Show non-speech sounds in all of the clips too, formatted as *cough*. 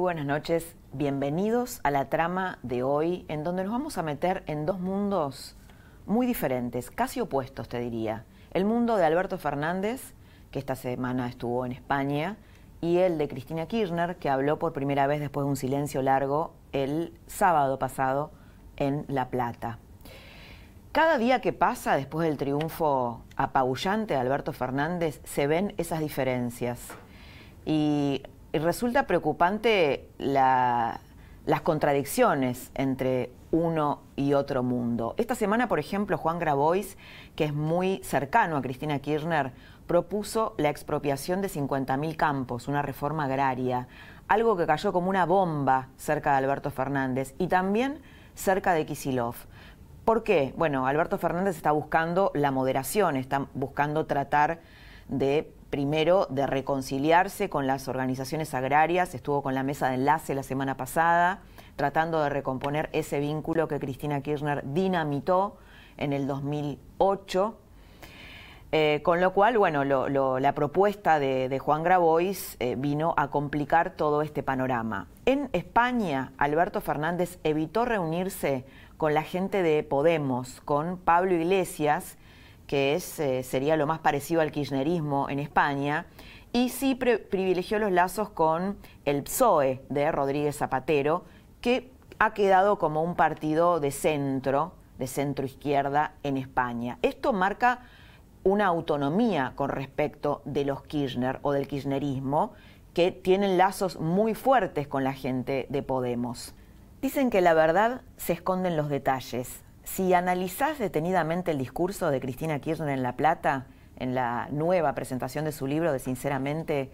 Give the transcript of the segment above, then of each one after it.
Buenas noches. Bienvenidos a la trama de hoy, en donde nos vamos a meter en dos mundos muy diferentes, casi opuestos, te diría. El mundo de Alberto Fernández, que esta semana estuvo en España, y el de Cristina Kirchner, que habló por primera vez después de un silencio largo el sábado pasado en La Plata. Cada día que pasa después del triunfo apabullante de Alberto Fernández, se ven esas diferencias. Y resulta preocupante las contradicciones entre uno y otro mundo. Esta semana, por ejemplo, Juan Grabois, que es muy cercano a Cristina Kirchner, propuso la expropiación de 50.000 campos, una reforma agraria, algo que cayó como una bomba cerca de Alberto Fernández y también cerca de Kisilov. ¿Por qué? Bueno, Alberto Fernández está buscando la moderación, está buscando tratar de primero de reconciliarse con las organizaciones agrarias, estuvo con la mesa de enlace la semana pasada, tratando de recomponer ese vínculo que Cristina Kirchner dinamitó en el 2008. Eh, con lo cual, bueno, la propuesta de, Juan Grabois eh, vino a complicar todo este panorama. En España, Alberto Fernández evitó reunirse con la gente de Podemos, con Pablo Iglesias, que es, eh, sería lo más parecido al kirchnerismo en España, y sí privilegió los lazos con el PSOE de Rodríguez Zapatero, que ha quedado como un partido de centro, de centro izquierda en España. Esto marca una autonomía con respecto de los Kirchner o del kirchnerismo, que tienen lazos muy fuertes con la gente de Podemos. Dicen que la verdad se esconde en los detalles. Si analizás detenidamente el discurso de Cristina Kirchner en La Plata, en la nueva presentación de su libro de Sinceramente,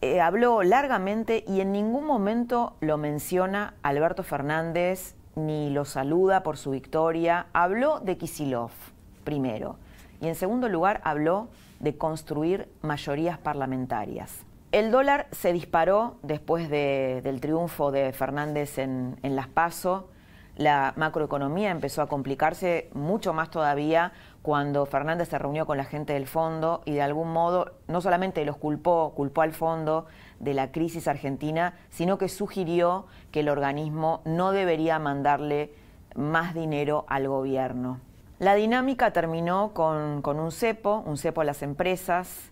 eh, habló largamente y en ningún momento lo menciona Alberto Fernández ni lo saluda por su victoria. Habló de Kisilov, primero, y en segundo lugar habló de construir mayorías parlamentarias. El dólar se disparó después del triunfo de Fernández en, en Las Paso la macroeconomía empezó a complicarse mucho más todavía cuando Fernández se reunió con la gente del fondo y de algún modo no solamente los culpó, culpó al fondo de la crisis argentina, sino que sugirió que el organismo no debería mandarle más dinero al gobierno. La dinámica terminó con, con un cepo, un cepo a las empresas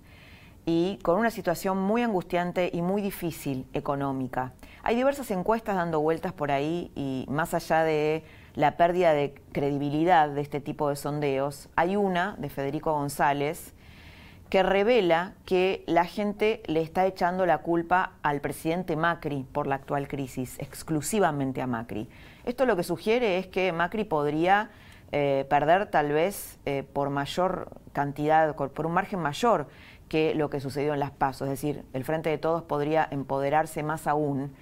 y con una situación muy angustiante y muy difícil económica. Hay diversas encuestas dando vueltas por ahí y más allá de la pérdida de credibilidad de este tipo de sondeos, hay una de Federico González que revela que la gente le está echando la culpa al presidente Macri por la actual crisis, exclusivamente a Macri. Esto lo que sugiere es que Macri podría eh, perder tal vez eh, por mayor cantidad, por un margen mayor que lo que sucedió en las pasos, es decir, el Frente de Todos podría empoderarse más aún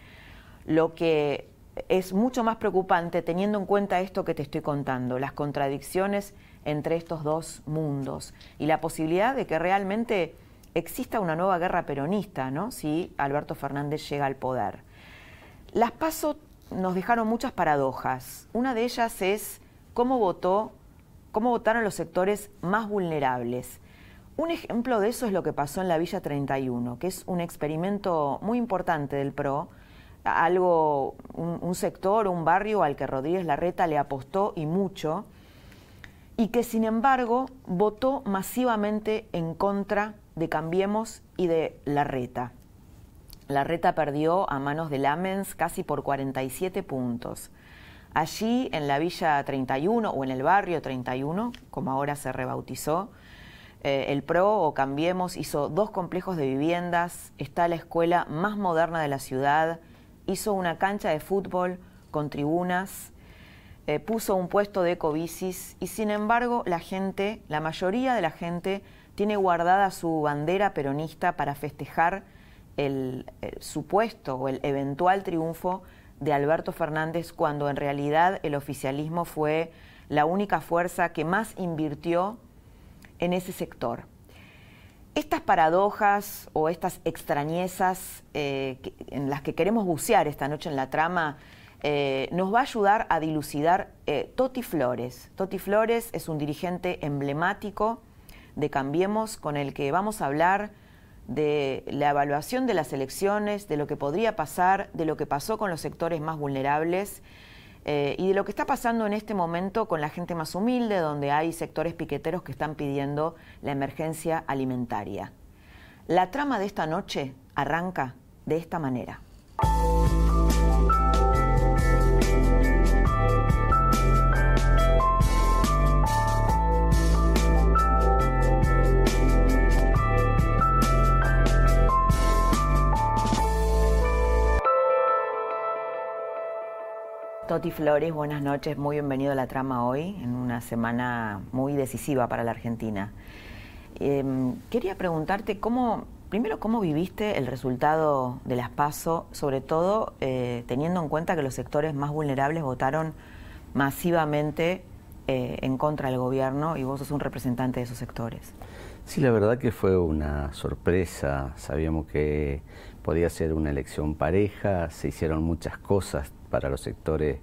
lo que es mucho más preocupante teniendo en cuenta esto que te estoy contando, las contradicciones entre estos dos mundos y la posibilidad de que realmente exista una nueva guerra peronista, ¿no? Si Alberto Fernández llega al poder. Las PASO nos dejaron muchas paradojas. Una de ellas es cómo votó, cómo votaron los sectores más vulnerables. Un ejemplo de eso es lo que pasó en la Villa 31, que es un experimento muy importante del PRO, algo, un, sector, un barrio al que Rodríguez Larreta le apostó y mucho, y que sin embargo votó masivamente en contra de Cambiemos y de Larreta. Larreta perdió a manos de Lamens casi por 47 puntos. Allí, en la Villa 31 o en el barrio 31, como ahora se rebautizó, eh, el PRO o Cambiemos hizo dos complejos de viviendas, está la escuela más moderna de la ciudad, hizo una cancha de fútbol con tribunas, eh, puso un puesto de ecobicis y sin embargo la gente, la mayoría de la gente, tiene guardada su bandera peronista para festejar el, supuesto o el eventual triunfo de Alberto Fernández cuando en realidad el oficialismo fue la única fuerza que más invirtió en ese sector. Estas paradojas o estas extrañezas eh, en las que queremos bucear esta noche en la trama eh, nos va a ayudar a dilucidar eh, Toti Flores. Toti Flores es un dirigente emblemático de Cambiemos con el que vamos a hablar de la evaluación de las elecciones, de lo que podría pasar, de lo que pasó con los sectores más vulnerables eh, y de lo que está pasando en este momento con la gente más humilde, donde hay sectores piqueteros que están pidiendo la emergencia alimentaria. La trama de esta noche arranca de esta manera. Toti Flores, buenas noches, muy bienvenido a la trama hoy, en una semana muy decisiva para la Argentina. Em, quería preguntarte cómo, primero, cómo viviste el resultado de las PASO, sobre todo eh, teniendo en cuenta que los sectores más vulnerables votaron masivamente eh, en contra del gobierno y vos sos un representante de esos sectores. Sí, la verdad que fue una sorpresa. Sabíamos que podía ser una elección pareja, se hicieron muchas cosas para los sectores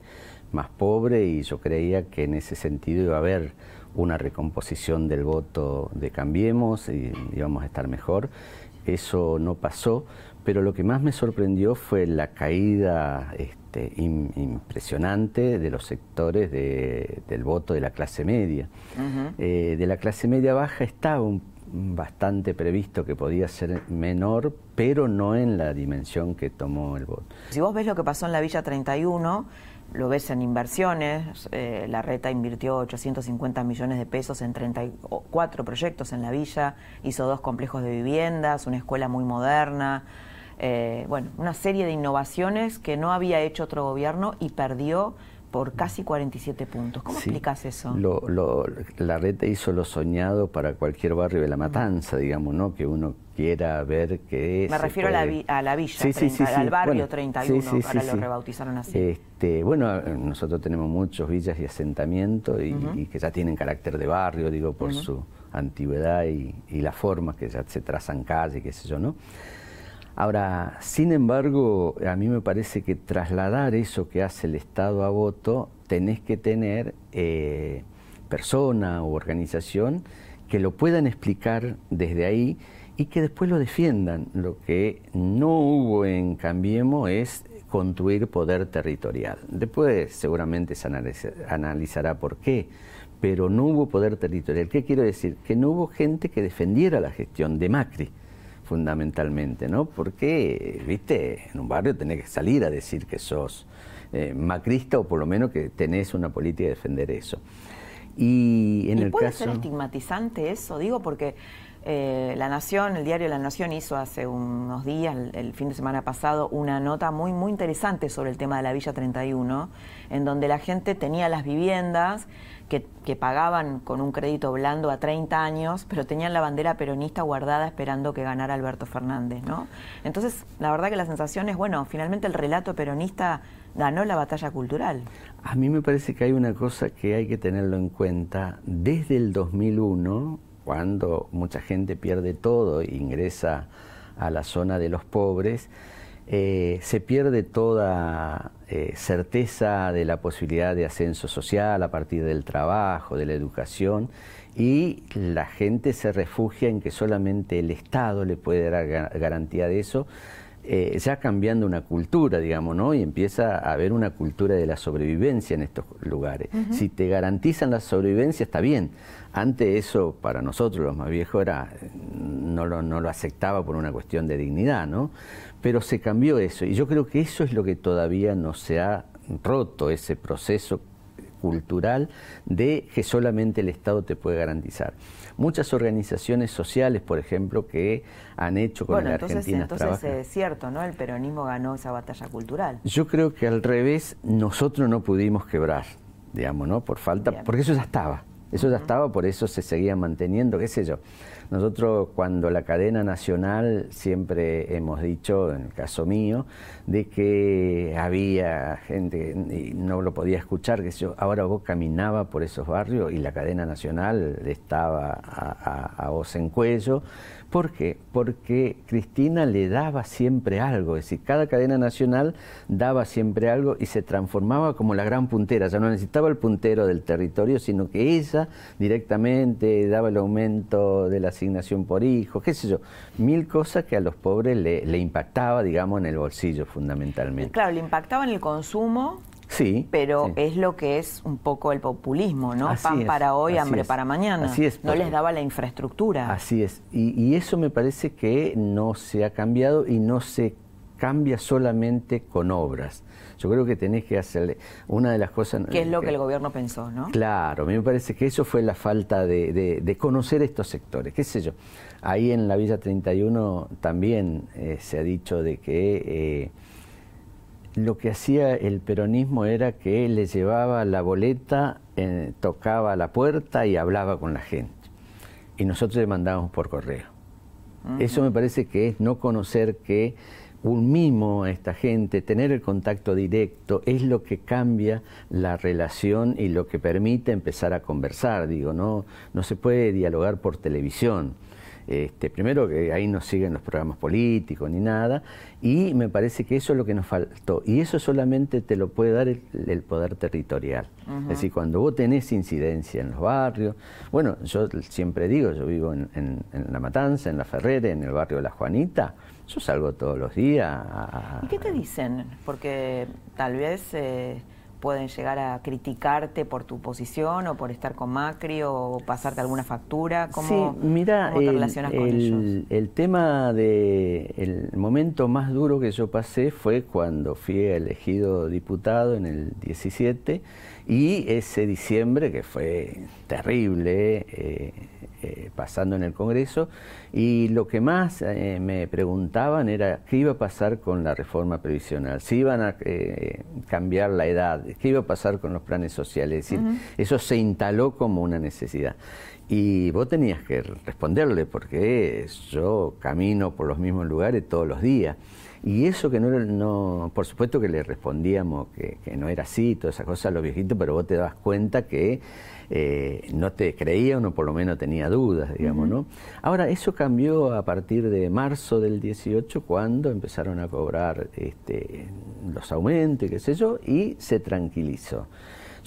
más pobres y yo creía que en ese sentido iba a haber una recomposición del voto de Cambiemos y íbamos a estar mejor. Eso no pasó, pero lo que más me sorprendió fue la caída este, impresionante de los sectores del voto de la clase media. Eh, de la clase media baja estaba un bastante previsto que podía ser menor, pero no en la dimensión que tomó el voto. Si vos ves lo que pasó en la Villa 31, lo ves en inversiones, eh, la Reta invirtió 850 millones de pesos en 34 proyectos en la villa, hizo dos complejos de viviendas, una escuela muy moderna, eh, bueno, una serie de innovaciones que no había hecho otro gobierno y perdió por casi 47 puntos. ¿Cómo explicas eso? la red hizo lo soñado para cualquier barrio de La Matanza, digamos, ¿no? Que uno quiera ver qué es. Me refiero a, la, a la villa, al barrio 31, ahora lo rebautizaron así. Este, bueno, nosotros tenemos muchos villas y asentamientos y, que ya tienen carácter de barrio, digo, por su antigüedad y, y las formas que ya se trazan calle, qué sé yo, ¿no? Ahora, sin embargo, a mí me parece que trasladar eso que hace el Estado a voto, tenés que tener eh, persona o organización que lo puedan explicar desde ahí y que después lo defiendan. Lo que no hubo en Cambiemos es construir poder territorial. Después seguramente se analizará por qué, pero no hubo poder territorial. ¿Qué quiero decir? Que no hubo gente que defendiera la gestión de Macri fundamentalmente, ¿no? Porque, viste, en un barrio tenés que salir a decir que sos eh, macrista o por lo menos que tenés una política de defender eso. Y en el puede ser estigmatizante eso, digo, porque eh, La Nación, el diario La Nación hizo hace unos días, el, fin de semana pasado, una nota muy, muy interesante sobre el tema de la Villa 31, en donde la gente tenía las viviendas que, pagaban con un crédito blando a 30 años, pero tenían la bandera peronista guardada esperando que ganara Alberto Fernández, ¿no? Entonces, la verdad que la sensación es, bueno, finalmente el relato peronista ganó la batalla cultural. A mí me parece que hay una cosa que hay que tenerlo en cuenta. Desde el 2001 cuando mucha gente pierde todo e ingresa a la zona de los pobres, eh, se pierde toda eh, certeza de la posibilidad de ascenso social a partir del trabajo, de la educación, y la gente se refugia en que solamente el Estado le puede dar garantía de eso, eh, ya cambiando una cultura, digamos, ¿no? Y empieza a haber una cultura de la sobrevivencia en estos lugares. Si te garantizan la sobrevivencia, está bien. Antes eso, para nosotros los más viejos, era, no lo, no lo aceptaba por una cuestión de dignidad, ¿no? Pero se cambió eso. Y yo creo que eso es lo que todavía no se ha roto, ese proceso cultural de que solamente el Estado te puede garantizar. Muchas organizaciones sociales, por ejemplo, que han hecho con bueno, la entonces, Argentina entonces es cierto, ¿no? El peronismo ganó esa batalla cultural. Yo creo que al revés, nosotros no pudimos quebrar. digamos, ¿no? Por falta, porque eso ya estaba. Eso ya estaba, por eso se seguía manteniendo, qué sé yo. Nosotros cuando la cadena nacional siempre hemos dicho, en el caso mío, de que había gente y no lo podía escuchar, que yo, ahora vos caminaba por esos barrios y la cadena nacional estaba a, a, a voz en cuello. ¿Por qué? Porque Cristina le daba siempre algo, es decir, cada cadena nacional daba siempre algo y se transformaba como la gran puntera, ya no necesitaba el puntero del territorio, sino que ella directamente daba el aumento de la asignación por hijo, qué sé yo, mil cosas que a los pobres le, le impactaba, digamos, en el bolsillo fundamentalmente. Claro, le impactaba en el consumo Sí. Pero es lo que es un poco el populismo, ¿no? Pan para hoy, hambre para mañana. Así es. No les daba la infraestructura. Así es. Y, y, eso me parece que no se ha cambiado y no se cambia solamente con obras. Yo creo que tenés que hacerle una de las cosas... ¿Qué es lo que, que el gobierno pensó, no? Claro, a mí me parece que eso fue la falta de, de, de conocer estos sectores, qué sé yo. Ahí en la Villa 31 también eh, se ha dicho de que... Eh, lo que hacía el peronismo era que le llevaba la boleta, eh, tocaba la puerta y hablaba con la gente. Y nosotros le mandábamos por correo. Uh -huh. Eso me parece que es no conocer que un mimo a esta gente, tener el contacto directo, es lo que cambia la relación y lo que permite empezar a conversar. Digo, no, no se puede dialogar por televisión. Este, primero que ahí no siguen los programas políticos ni nada, y me parece que eso es lo que nos faltó. Y eso solamente te lo puede dar el, el poder territorial. Uh -huh. Es decir, cuando vos tenés incidencia en los barrios, bueno, yo siempre digo, yo vivo en, en, en La Matanza, en La Ferrera, en el barrio de La Juanita, yo salgo todos los días. A... ¿Y qué te dicen? Porque tal vez... Eh pueden llegar a criticarte por tu posición o por estar con Macri o pasarte alguna factura? ¿Cómo, sí, mira, cómo te el, relacionas con el, ellos? El tema de el momento más duro que yo pasé fue cuando fui elegido diputado en el 17 y ese diciembre que fue terrible eh, eh, pasando en el Congreso y lo que más eh, me preguntaban era qué iba a pasar con la reforma previsional, si iban a eh, cambiar la edad, qué iba a pasar con los planes sociales, es decir, uh -huh. eso se instaló como una necesidad. Y vos tenías que responderle porque yo camino por los mismos lugares todos los días. Y eso que no, no por supuesto que le respondíamos que, que no era así, todas esas cosas a los viejitos, pero vos te das cuenta que eh, no te creía o por lo menos tenía dudas, digamos, uh -huh. ¿no? Ahora, eso cambió a partir de marzo del 18, cuando empezaron a cobrar este, los aumentos, qué sé yo, y se tranquilizó.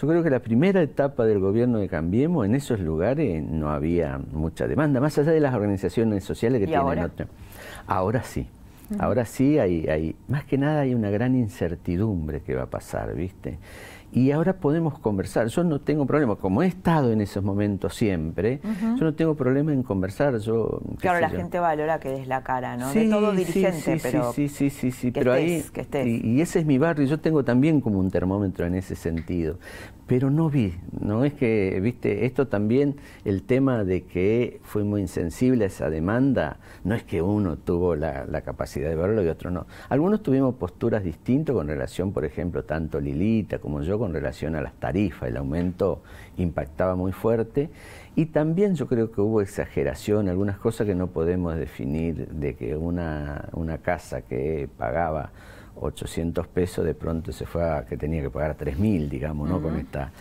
Yo creo que la primera etapa del gobierno de Cambiemos, en esos lugares no había mucha demanda, más allá de las organizaciones sociales que tienen ahora? Otro. Ahora sí. Ahora sí hay, hay, más que nada hay una gran incertidumbre que va a pasar, ¿viste? Y ahora podemos conversar. Yo no tengo problema, como he estado en esos momentos siempre, uh -huh. yo no tengo problema en conversar. Yo, claro, la yo. gente valora que des la cara, ¿no? Sí, de todo dirigente, sí, pero. Sí, sí, sí, sí, que pero estés, ahí. Que estés. Y, y, ese es mi barrio, yo tengo también como un termómetro en ese sentido. Pero no vi, no es que, viste, esto también, el tema de que fue muy insensible a esa demanda, no es que uno tuvo la, la capacidad de verlo y otro no. Algunos tuvimos posturas distintas con relación, por ejemplo, tanto Lilita como yo, con relación a las tarifas, el aumento impactaba muy fuerte. Y también yo creo que hubo exageración, algunas cosas que no podemos definir de que una, una casa que pagaba 800 pesos de pronto se fue a que tenía que pagar 3.000, digamos, ¿no? Uh -huh. Con esta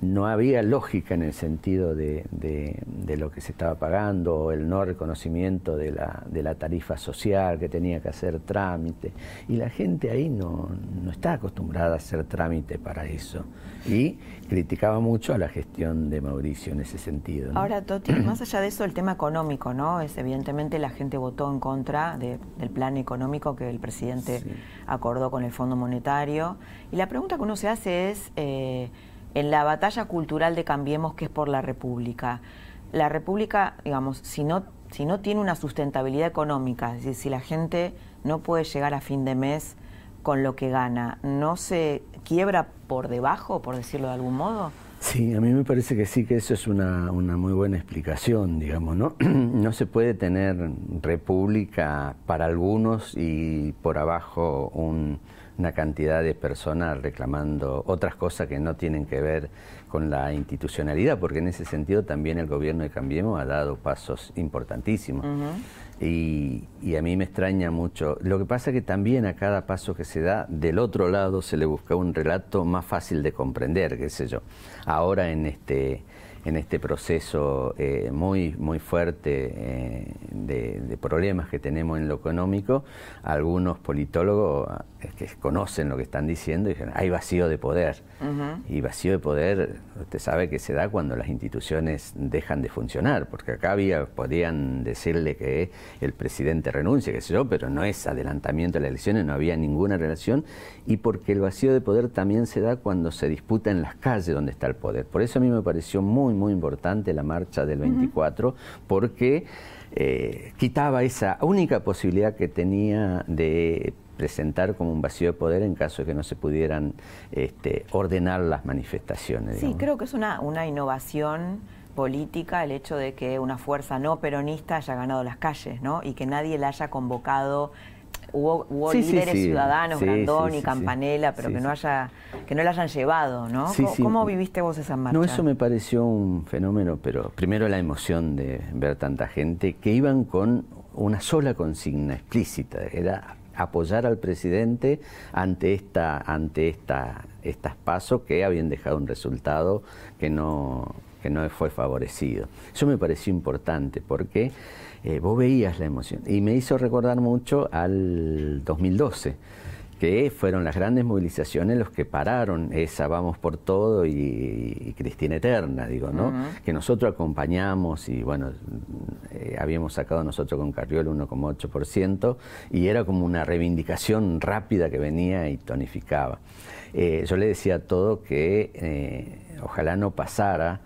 no había lógica en el sentido de, de, de, lo que se estaba pagando, el no reconocimiento de la, de la tarifa social, que tenía que hacer trámite. Y la gente ahí no, no está acostumbrada a hacer trámite para eso. Y criticaba mucho a la gestión de Mauricio en ese sentido. ¿no? Ahora, Toti, *clears throat* más allá de eso, el tema económico, ¿no? Es evidentemente la gente votó en contra de, del plan económico que el presidente sí. acordó con el Fondo Monetario. Y la pregunta que uno se hace es. Eh, en la batalla cultural de Cambiemos, que es por la República. La República, digamos, si no, si no tiene una sustentabilidad económica, es decir, si la gente no puede llegar a fin de mes con lo que gana, ¿no se quiebra por debajo, por decirlo de algún modo? Sí, a mí me parece que sí, que eso es una, una muy buena explicación, digamos, ¿no? *clears throat* No se puede tener república para algunos y por abajo un una cantidad de personas reclamando otras cosas que no tienen que ver con la institucionalidad, porque en ese sentido también el gobierno de Cambiemos ha dado pasos importantísimos. y, y, a mí me extraña mucho. Lo que pasa es que también a cada paso que se da, del otro lado se le busca un relato más fácil de comprender, qué sé yo. Ahora en este en este proceso eh, muy, muy fuerte eh, de, problemas que tenemos en lo económico, algunos politólogos que conocen lo que están diciendo dicen, hay vacío de poder. Y vacío de poder, usted sabe que se da cuando las instituciones dejan de funcionar, porque acá había, podrían decirle que el presidente renuncia, qué sé yo, pero no es adelantamiento de las elecciones, no había ninguna relación, y porque el vacío de poder también se da cuando se disputa en las calles donde está el poder. Por eso a mí me pareció muy muy, importante la marcha del 24, porque eh, quitaba esa única posibilidad que tenía de presentar como un vacío de poder en caso de que no se pudieran este, ordenar las manifestaciones. Sí, creo que es una, una innovación política el hecho de que una fuerza no peronista haya ganado las calles, ¿no? Y que nadie la haya convocado hubo, líderes ciudadanos, Grandón y Campanella, pero que no haya, que no la hayan llevado, ¿no? ¿Cómo, viviste vos esa marcha? No, eso me pareció un fenómeno, pero primero la emoción de ver tanta gente que iban con una sola consigna explícita, era apoyar al presidente ante esta, ante esta, estas pasos que habían dejado un resultado que no, que no fue favorecido. Eso me pareció importante porque eh, vos veías la emoción. Y me hizo recordar mucho al 2012, que fueron las grandes movilizaciones los que pararon esa Vamos por Todo y, Cristina Eterna, digo, ¿no? Que nosotros acompañamos y bueno, eh, habíamos sacado nosotros con Carriol 1,8% y era como una reivindicación rápida que venía y tonificaba. Eh, yo le decía a todo que ojalá no pasara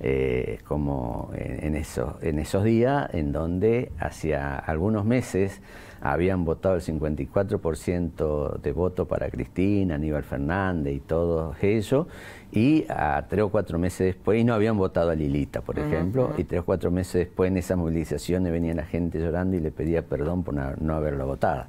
eh, como en, eso, en esos días en donde hacía algunos meses habían votado el 54% de voto para Cristina, Aníbal Fernández y todo eso, y a tres o cuatro meses después, y no habían votado a Lilita, por ejemplo, y tres o cuatro meses después en esas movilizaciones venía la gente llorando y le pedía perdón por no haberlo votado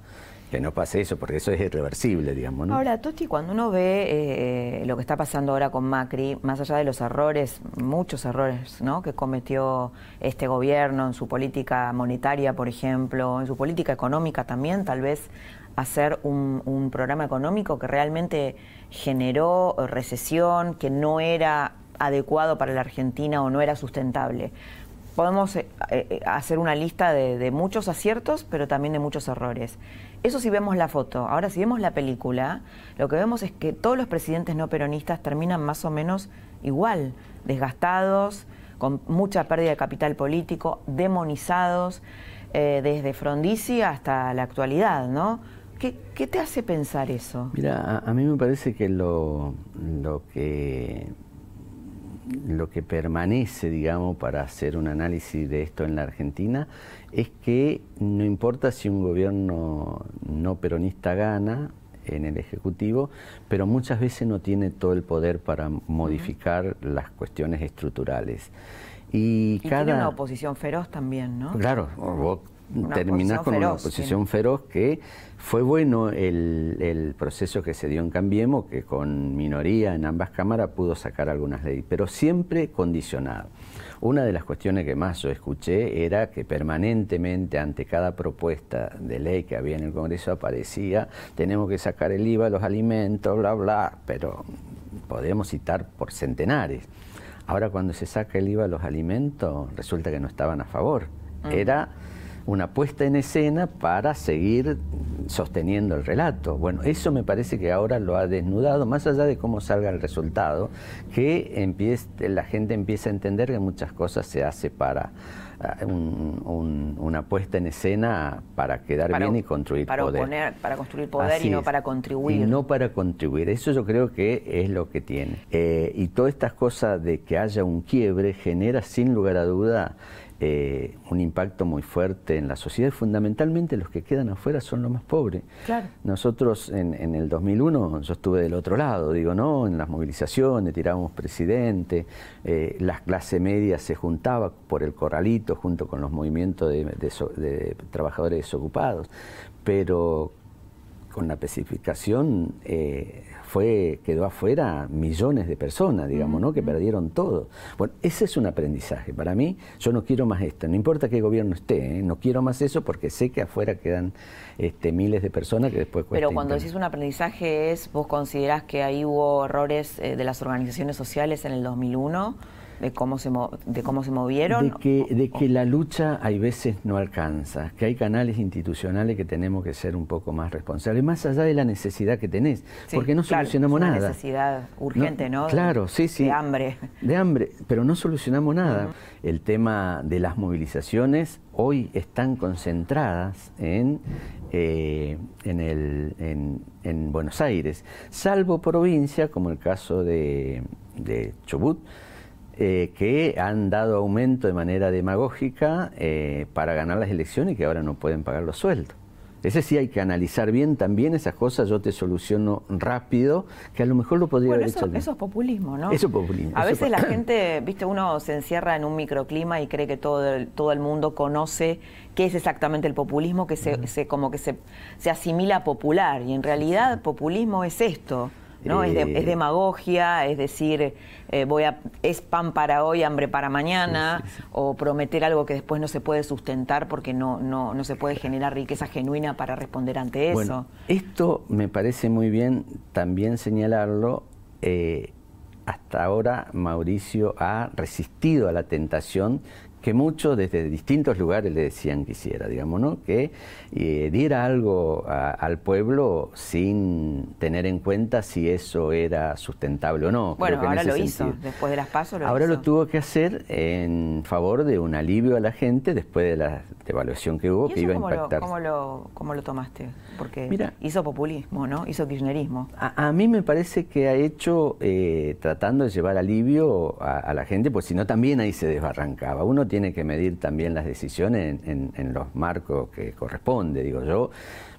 que no pase eso, porque eso es irreversible, digamos. ¿no? Ahora, Toti, cuando uno ve eh, lo que está pasando ahora con Macri, más allá de los errores, muchos errores ¿no? que cometió este gobierno en su política monetaria, por ejemplo, en su política económica también, tal vez hacer un, programa económico que realmente generó recesión, que no era adecuado para la Argentina o no era sustentable podemos eh, eh, hacer una lista de, muchos aciertos, pero también de muchos errores. Eso si vemos la foto. Ahora, si vemos la película, lo que vemos es que todos los presidentes no peronistas terminan más o menos igual, desgastados, con mucha pérdida de capital político, demonizados, eh, desde Frondizi hasta la actualidad, ¿no? ¿Qué, te hace pensar eso? Mira, a, mí me parece que lo, que lo que permanece, digamos, para hacer un análisis de esto en la Argentina es que no importa si un gobierno no peronista gana en el Ejecutivo, pero muchas veces no tiene todo el poder para modificar las cuestiones estructurales. Y, cada... tiene una oposición feroz también, ¿no? Claro, vos terminás con una oposición feroz que fue bueno el, proceso que se dio en Cambiemos, que con minoría en ambas cámaras pudo sacar algunas leyes, pero siempre condicionado. Una de las cuestiones que más yo escuché era que permanentemente ante cada propuesta de ley que había en el Congreso aparecía, tenemos que sacar el IVA a los alimentos, bla, bla, pero podemos citar por centenares. Ahora cuando se saca el IVA a los alimentos, resulta que no estaban a favor. Era una puesta en escena para seguir sosteniendo el relato. Bueno, eso me parece que ahora lo ha desnudado, más allá de cómo salga el resultado, que empiece, la gente empieza a entender que muchas cosas se hace para ah, una puesta en escena para quedar bien y construir para poder. para construir poder y no para contribuir. Y no para contribuir. Eso yo creo que es lo que tiene. Eh, y todas estas cosas de que haya un quiebre genera sin lugar a duda eh, un impacto muy fuerte en la sociedad. Fundamentalmente los que quedan afuera son los más pobres. Nosotros en, el 2001, yo estuve del otro lado, digo, ¿no? En las movilizaciones tirábamos presidente, eh, la clase media se juntaba por el corralito junto con los movimientos de, de trabajadores desocupados. Pero con la especificación eh, fue, quedó afuera millones de personas, digamos, ¿no? que perdieron todo. Bueno, ese es un aprendizaje. Para mí, yo no quiero más esto, no importa qué gobierno esté, ¿eh? no quiero más eso porque sé que afuera quedan este, miles de personas que después Pero cuando decís un aprendizaje es, vos considerás que ahí hubo errores eh, de las organizaciones sociales en el 2001 de cómo se, de cómo se movieron. De que, de que la lucha hay veces no alcanza, que hay canales institucionales que tenemos que ser un poco más responsables, más allá de la necesidad que tenés, porque no solucionamos una nada. necesidad urgente, ¿no? Claro, sí, sí. De hambre. De hambre, pero no solucionamos nada. El tema de las movilizaciones hoy están concentradas en, eh, en, el, en, en, Buenos Aires, salvo provincia, como el caso de, de Chubut, eh, que han dado aumento de manera demagógica eh, para ganar las elecciones y que ahora no pueden pagar los sueldos. Ese sí hay que analizar bien también esas cosas, yo te soluciono rápido, que a lo mejor lo podría haber eso, hecho. Eso es populismo, ¿no? Eso es populismo. A veces la gente, viste, uno se encierra en un microclima y cree que todo el, todo el mundo conoce qué es exactamente el populismo, que se, se como que se, se asimila popular, y en realidad populismo es esto. ¿No? es, Eh, demagogia, es decir, eh, voy a, es pan para hoy, hambre para mañana, Sí, sí, sí. o prometer algo que después no se puede sustentar porque no, no, no se puede generar riqueza genuina para responder ante eso. Bueno, esto me parece muy bien también señalarlo. eh, hasta ahora Mauricio ha resistido a la tentación que muchos desde distintos lugares le decían que hiciera, digamos, ¿no? Que eh, diera algo a- al pueblo sin tener en cuenta si eso era sustentable o no. bueno, ahora lo hizo, después de las pasos lo Ahora hizo. lo tuvo que hacer en favor de un alivio a la gente después de la devaluación que hubo, ¿Y que iba a cómo lo, impactar. cómo, lo, cómo lo tomaste? Porque Mira. hizo populismo, ¿no? Hizo kirchnerismo. A, a mí me parece que ha hecho eh, tratando de llevar alivio a, a la gente, pues si no también ahí se desbarrancaba. Uno tiene que medir también las decisiones en los marcos que corresponde. Digo yo,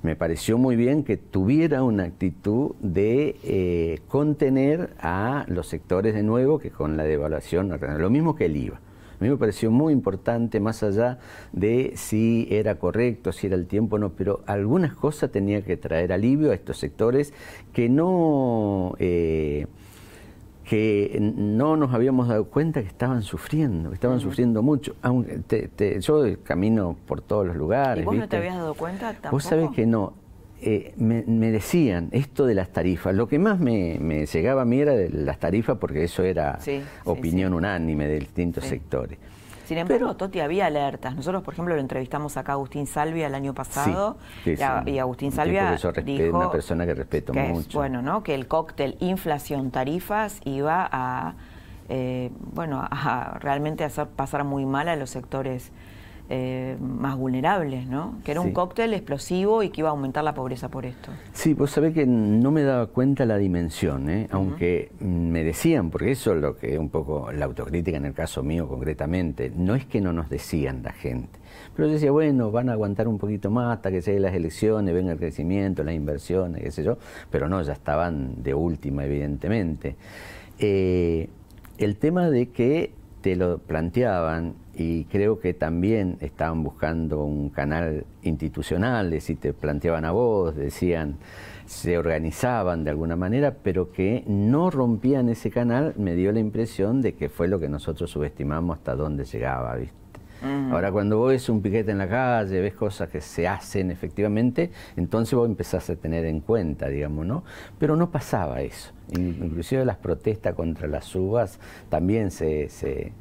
me pareció muy bien que tuviera una actitud de eh, contener a los sectores de nuevo que con la devaluación, lo mismo que el IVA. A mí me pareció muy importante, más allá de si era correcto, si era el tiempo o no, pero algunas cosas tenía que traer alivio a estos sectores que no, eh, que no nos habíamos dado cuenta que estaban sufriendo, que estaban sufriendo mucho. Aunque te- te- yo camino por todos los lugares. ¿Y vos no te habías dado cuenta tampoco? Vos sabés que no. Eh, me, me decían esto de las tarifas. Lo que más me, me llegaba a mí era de las tarifas, porque eso era Sí, opinión sí. unánime de distintos sectores. Sin embargo, Toti, había alertas. Nosotros, por ejemplo, lo entrevistamos acá a Agustín Salvia el año pasado sí, sí. y Agustín Salvia que dijo una persona que respeto que es, mucho. bueno, ¿no? Que el cóctel inflación tarifas iba a, eh, bueno, a realmente hacer pasar muy mal a los sectores eh, más vulnerables, ¿no? Que era un cóctel explosivo y que iba a aumentar la pobreza por esto. Sí, vos sabés que no me daba cuenta la dimensión, ¿eh? aunque me decían, porque eso es lo que es un poco la autocrítica en el caso mío concretamente, no es que no nos decían la gente, pero yo decía, bueno, van a aguantar un poquito más hasta que lleguen las elecciones, venga el crecimiento, las inversiones, qué sé yo, pero no, ya estaban de última, evidentemente. Eh, el tema de que te lo planteaban y creo que también estaban buscando un canal institucional, es decir, te planteaban a vos, decían, se organizaban de alguna manera, pero que no rompían ese canal, me dio la impresión de que fue lo que nosotros subestimamos hasta dónde llegaba, ¿viste? Ahora cuando vos ves un piquete en la calle, ves cosas que se hacen efectivamente, entonces vos empezás a tener en cuenta, digamos, ¿no? Pero no pasaba eso. In- Inclusive las protestas contra las uvas también se, se,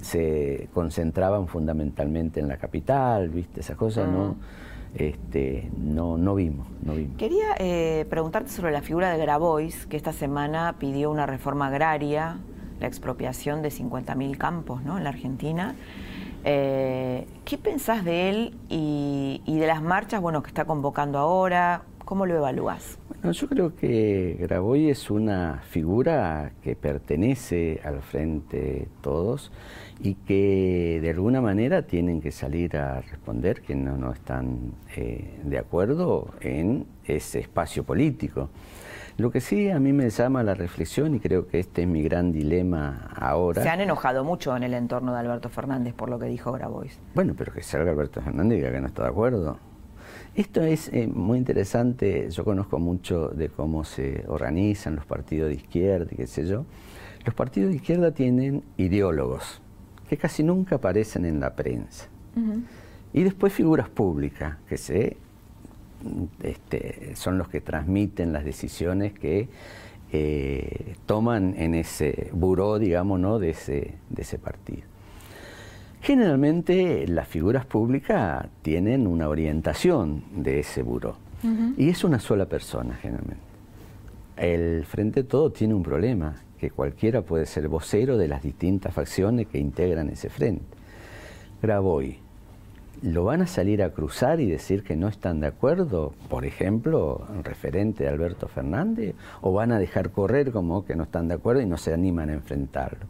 se concentraban fundamentalmente en la capital, ¿viste? Esas cosas no, este, no, no vimos, no vimos. Quería eh, preguntarte sobre la figura de Grabois, que esta semana pidió una reforma agraria, la expropiación de 50.000 campos ¿no? en la Argentina. Eh, ¿Qué pensás de él y, y de las marchas bueno, que está convocando ahora? ¿Cómo lo evalúas? Bueno, yo creo que Graboy es una figura que pertenece al Frente Todos y que de alguna manera tienen que salir a responder que no, no están eh, de acuerdo en ese espacio político. Lo que sí a mí me llama la reflexión y creo que este es mi gran dilema ahora. Se han enojado mucho en el entorno de Alberto Fernández por lo que dijo Grabois. Bueno, pero que salga Alberto Fernández y diga que no está de acuerdo. Esto es eh, muy interesante, yo conozco mucho de cómo se organizan los partidos de izquierda y qué sé yo. Los partidos de izquierda tienen ideólogos que casi nunca aparecen en la prensa. Y después figuras públicas que se, este, son los que transmiten las decisiones que eh, toman en ese buró, digamos, ¿no? de, ese, de ese partido. Generalmente las figuras públicas tienen una orientación de ese buró y es una sola persona generalmente. El Frente Todo tiene un problema, que cualquiera puede ser vocero de las distintas facciones que integran ese frente. Graboy, ¿lo van a salir a cruzar y decir que no están de acuerdo, por ejemplo, referente de Alberto Fernández? ¿O van a dejar correr como que no están de acuerdo y no se animan a enfrentarlo?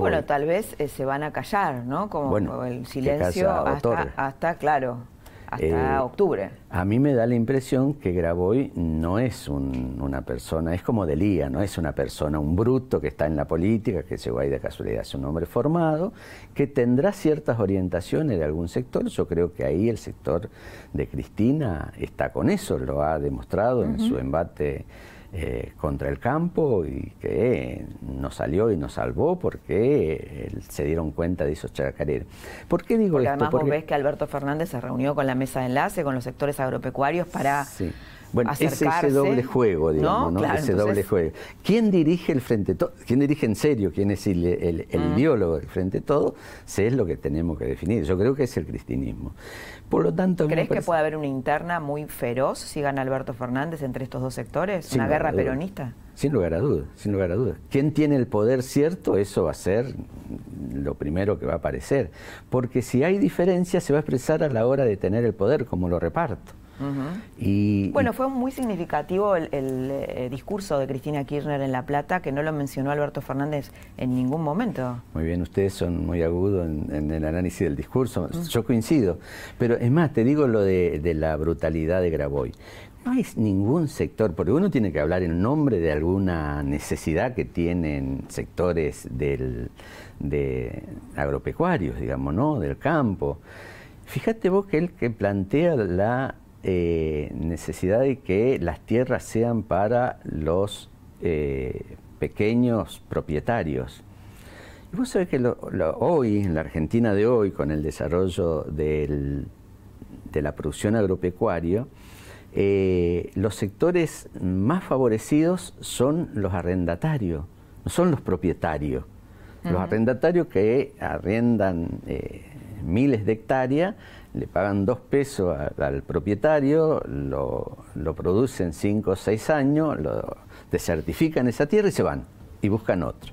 bueno, tal vez eh, se van a callar, ¿no? Como el silencio hasta, hasta, claro, hasta eh, octubre. A mí me da la impresión que Graboy no es una persona, es como Delía, no es una persona, un bruto que está en la política, que llegó ahí de casualidad, es un hombre formado, que tendrá ciertas orientaciones de algún sector. Yo creo que ahí el sector de Cristina está con eso, lo ha demostrado en su embate eh, contra el campo y que nos salió y nos salvó porque se dieron cuenta de esos chacareros. ¿Por qué digo esto? Además vos ves que Alberto Fernández se reunió con la mesa de enlace, con los sectores agropecuarios para... Bueno, es ese doble juego, digamos, ¿no? ese doble juego. ¿Quién dirige el Frente Todo? ¿Quién dirige en serio? ¿Quién es el, el, mm. ideólogo del Frente Todo? Se es lo que tenemos que definir. Yo creo que es el cristinismo. Por lo tanto, ¿crees que puede haber una interna muy feroz si gana Alberto Fernández entre estos dos sectores? ¿Una guerra peronista? Sin lugar a dudas, sin lugar a dudas. ¿Quién tiene el poder cierto? Eso va a ser lo primero que va a aparecer. Porque si hay diferencia, se va a expresar a la hora de tener el poder, como lo reparto y, bueno, fue muy significativo el, eh, discurso de Cristina Kirchner en La Plata, que no lo mencionó Alberto Fernández en ningún momento. Muy bien, ustedes son muy agudos en, el análisis del discurso, yo coincido. Pero es más, te digo lo de, la brutalidad de Graboy. No hay ningún sector, porque uno tiene que hablar en nombre de alguna necesidad que tienen sectores del, de agropecuarios, digamos, ¿no? Del campo. Fíjate vos que él que plantea la eh, necesidad de que las tierras sean para los eh, pequeños propietarios. Y vos sabés que hoy, en la Argentina de hoy, con el desarrollo de la producción agropecuaria, eh, los sectores más favorecidos son los arrendatarios, no son los propietarios. Los arrendatarios que arriendan miles de hectáreas le pagan dos pesos al propietario, lo, lo, producen cinco o seis años, lo desertifican esa tierra y se van y buscan otro.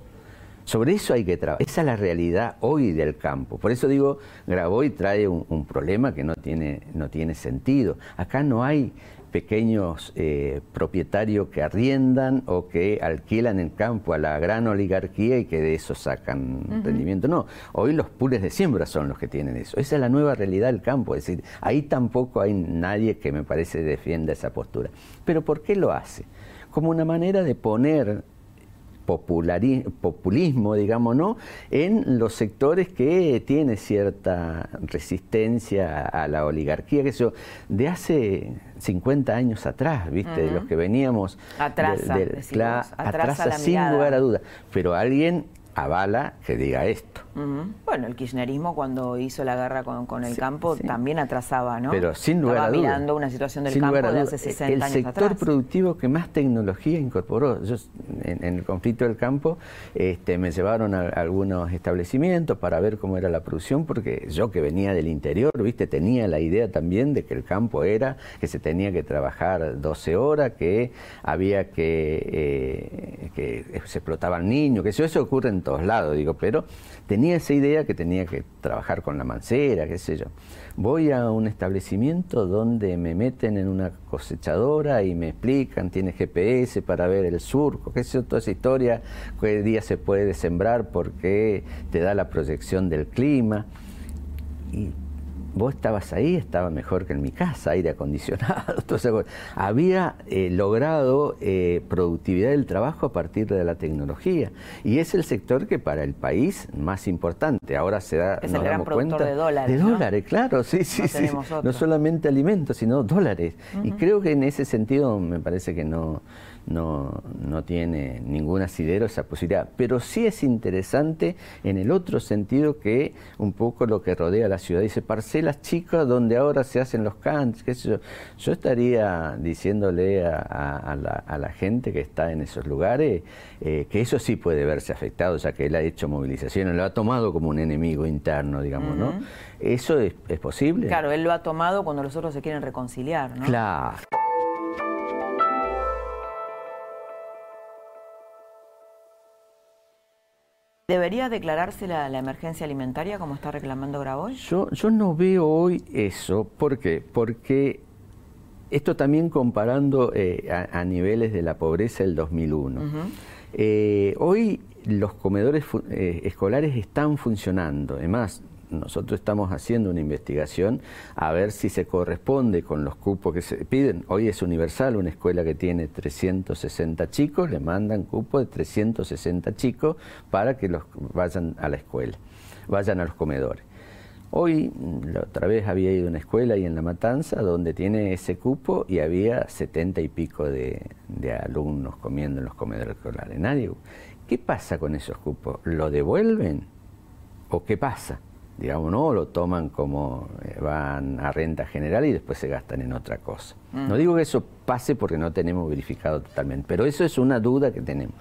Sobre eso hay que trabajar. Esa es la realidad hoy del campo. Por eso digo, Graboy trae un, un problema que no tiene, no tiene sentido. Acá no hay pequeños eh, propietarios que arriendan o que alquilan el campo a la gran oligarquía y que de eso sacan rendimiento. No, hoy los pools de siembra son los que tienen eso. Esa es la nueva realidad del campo. Es decir, ahí tampoco hay nadie que me parece defienda esa postura. Pero ¿por qué lo hace? Como una manera de poner populismo, digamos, ¿no? en los sectores que tiene cierta resistencia a la oligarquía, que eso, de hace 50 años atrás, ¿viste? De los que veníamos. Atrasa, atrasa sin lugar a dudas. Pero alguien avala que diga esto. Bueno, el kirchnerismo cuando hizo la guerra con, el campo también atrasaba, ¿no? Pero sin lugar Estaba a mirando una situación del campo de hace 60 el años El sector productivo que más tecnología incorporó. Yo, en, el conflicto del campo este, me llevaron a, algunos establecimientos para ver cómo era la producción, porque yo que venía del interior, viste, tenía la idea también de que el campo era que se tenía que trabajar 12 horas, que había que, eh, que se explotaban niños, que eso, eso ocurre en todos lados, digo, pero tenía esa idea que tenía que trabajar con la mancera, qué sé yo. Voy a un establecimiento donde me meten en una cosechadora y me explican, tiene GPS para ver el surco, qué sé yo, toda esa historia, qué día se puede sembrar porque te da la proyección del clima. Vos estabas ahí, estaba mejor que en mi casa, aire acondicionado, *laughs* todo Había eh, logrado eh, productividad del trabajo a partir de la tecnología. Y es el sector que para el país más importante. Ahora se da, es el gran productor de dólares. De dólares, claro, sí, sí, sí. No solamente alimentos, sino dólares. Y creo que en ese sentido me parece que no no, no tiene ningún asidero esa posibilidad. Pero sí es interesante en el otro sentido que un poco lo que rodea la ciudad. Dice parcelas chicas donde ahora se hacen los cants, qué sé yo. Yo estaría diciéndole a, la, gente que está en esos lugares eh, que eso sí puede verse afectado, ya que él ha hecho movilizaciones, lo ha tomado como un enemigo interno, digamos, ¿no? ¿Eso es, es posible? Claro, él lo ha tomado cuando los otros se quieren reconciliar, ¿no? Claro. ¿Debería declararse la, emergencia alimentaria como está reclamando Graboy? Yo, yo no veo hoy eso. ¿Por qué? Porque esto también comparando eh, a, niveles de la pobreza del 2001. Eh, hoy los comedores eh, escolares están funcionando. Además, nosotros estamos haciendo una investigación a ver si se corresponde con los cupos que se piden. Hoy es universal, una escuela que tiene 360 chicos, le mandan cupo de 360 chicos para que los vayan a la escuela, vayan a los comedores. Hoy, la otra vez había ido a una escuela ahí en La Matanza donde tiene ese cupo y había 70 y pico de, de alumnos comiendo en los comedores escolares. Nadie. ¿Qué pasa con esos cupos? ¿Lo devuelven? ¿O qué pasa? Digamos, no lo toman como eh, van a renta general y después se gastan en otra cosa. Mm. No digo que eso pase porque no tenemos verificado totalmente, pero eso es una duda que tenemos.